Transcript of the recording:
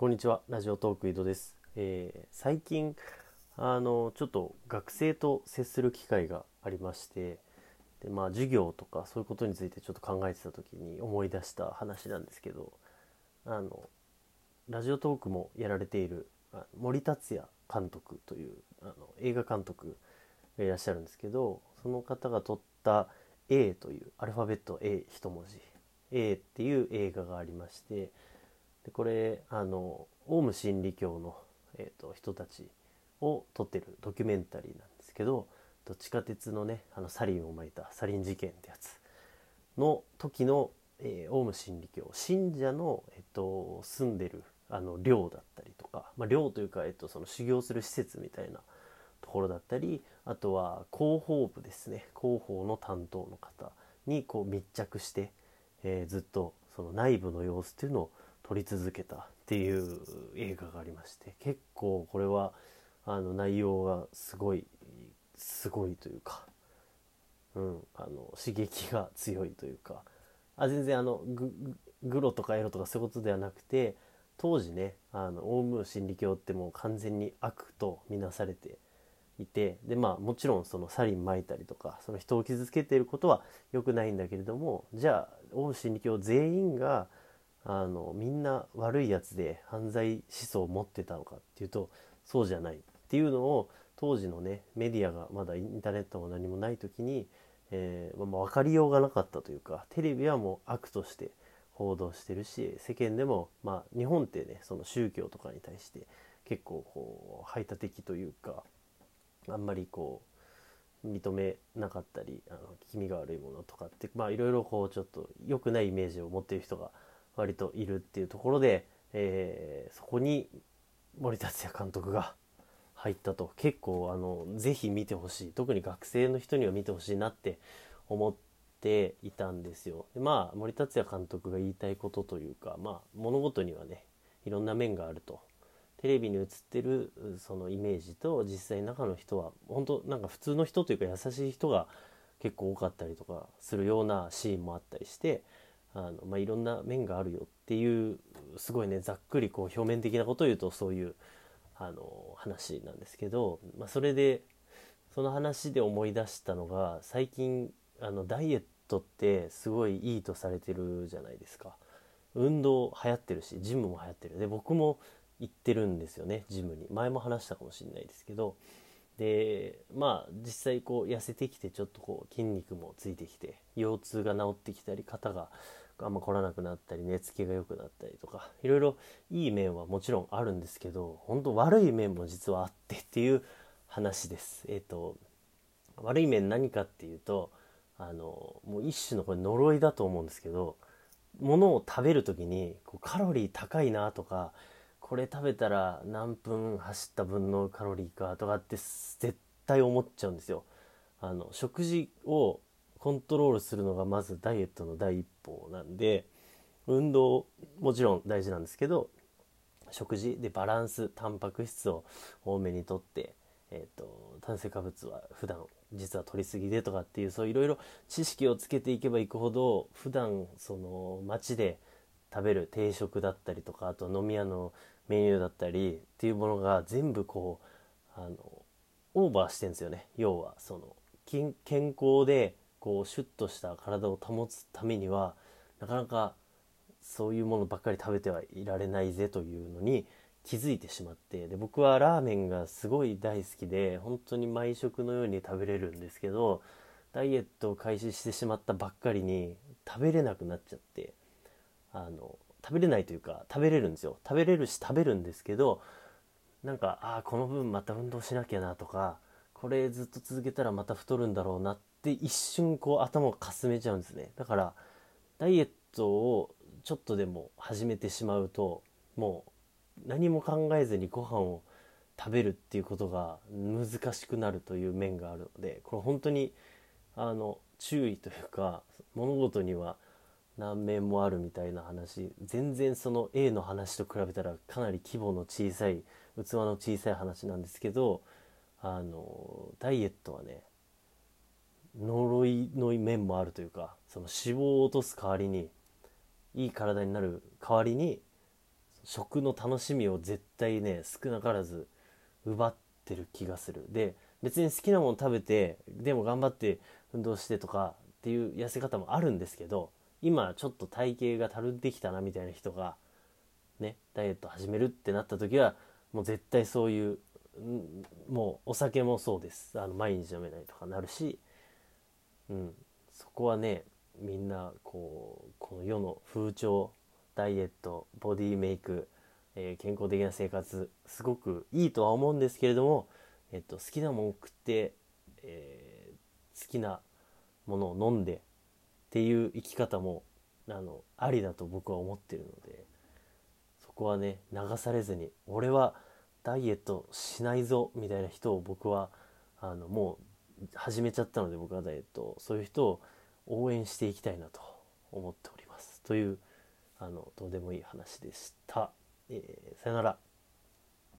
こんにちは。ラジオトーク井戸です、えー最近あのちょっと学生と接する機会がありましてでまあ授業とかそういうことについてちょっと考えてた時に思い出した話なんですけどあのラジオトークもやられている森達也監督というあの映画監督がいらっしゃるんですけどその方が撮った A というアルファベット A 一文字。A っていう映画がありましてでこれあのオウム真理教の、えー、と人たちを撮ってるドキュメンタリーなんですけどと地下鉄のねあのサリンをまいたサリン事件ってやつの時の、えーオウム真理教信者の、えっと住んでるあの寮だったりとか、まあ、寮というか、えっとその修行する施設みたいなところだったりあとは広報部ですね広報の担当の方にこう密着して、えーずっとその内部の様子っていうのを撮り続けたっていう映画がありまして結構これはあの内容がすごいすごいというか、うん、あの刺激が強いというかあ全然あのグロとかエロとかそういうことではなくて当時ねあのオウム真理教ってもう完全に悪と見なされていてでまあもちろんそのサリン撒いたりとかその人を傷つけていることは良くないんだけれどもじゃあオウム真理教全員があのみんな悪いやつで犯罪思想を持ってたのかっていうとそうじゃないっていうのを当時のねメディアがまだインターネットも何もない時に、えーまあ分かりようがなかったというかテレビはもう悪として報道してるし世間でもまあ日本ってねその宗教とかに対して結構こう排他的というかあんまりこう認めなかったりあの気味が悪いものとかってまあいろいろこうちょっと良くないイメージを持ってる人が割といるっていうところで、えーそこに森達也監督が入ったと結構あのぜひ見てほしい特に学生の人には見てほしいなって思っていたんですよ。でまあ森達也監督が言いたいことというか、まあ、物事にはねいろんな面があると。テレビに映ってるそのイメージと実際中の人は本当なんか普通の人というか優しい人が結構多かったりとかするようなシーンもあったりしてあの、まあ、いろんな面があるよっていうすごいねざっくりこう表面的なことを言うとそういうあの話なんですけど、まあ、それでその話で思い出したのが最近あのダイエットってすごいいいとされてるじゃないですか。運動流行ってるしジムも流行ってる。で僕も行ってるんですよねジムに。前も話したかもしれないですけどでまあ実際こう痩せてきてちょっとこう筋肉もついてきて腰痛が治ってきたり肩があんま凝らなくなったり寝つきが良くなったりとかいろいろいい面はもちろんあるんですけど本当悪い面も実はあってっていう話です。えっ、と悪い面何かっていうとあのもう一種のこれ呪いだと思うんですけど物を食べる時にこうカロリー高いなとかこれ食べたら何分走った分のカロリーかとかって絶対思っちゃうんですよ。あの食事をコントロールするのがまずダイエットの第一歩なんで運動もちろん大事なんですけど食事でバランスタンパク質を多めにとって、えー、と炭水化物は普段実は取りすぎでとかっていうそういろいろ知識をつけていけばいくほど普段その街で食べる定食だったりとかあと飲み屋のメニューだったりっていうものが全部こうあのオーバーしてんですよね。要はその健健康でこうシュッとした体を保つためにはなかなかそういうものばっかり食べてはいられないぜというのに気づいてしまってで僕はラーメンがすごい大好きで本当に毎食のように食べれるんですけどダイエットを開始してしまったばっかりに食べれなくなっちゃってあの食べれないというか食べれるんですよ。食べれるし食べるんですけどなんかああこの分また運動しなきゃなとかこれずっと続けたらまた太るんだろうなって一瞬こう頭をかすめちゃうんですね。だからダイエットをちょっとでも始めてしまうともう何も考えずにご飯を食べるっていうことが難しくなるという面があるのでこれ本当にあの注意というか物事には何面もあるみたいな話。全然その A の話と比べたらかなり規模の小さい器の小さい話なんですけどあのダイエットはね呪いの面もあるというかその脂肪を落とす代わりにいい体になる代わりに食の楽しみを絶対ね少なからず奪ってる気がする。で別に好きなもの食べてでも頑張って運動してとかっていう痩せ方もあるんですけど今ちょっと体型がたるんできたなみたいな人がねダイエット始めるってなった時はもう絶対そういうもうお酒もそうです。あの毎日飲めないとかなるし、うん、そこはねみんなこうこの世の風潮ダイエットボディメイク、えー、健康的な生活すごくいいとは思うんですけれども、えっと、好きなものを食って、えー、好きなものを飲んでっていう生き方もあのありだと僕は思ってるのでそこはね流されずに俺はダイエットしないぞみたいな人を僕はあのもう始めちゃったので僕はダイエットそういう人を応援していきたいなと思っております。というあのどうでもいい話でした、えー、さよなら。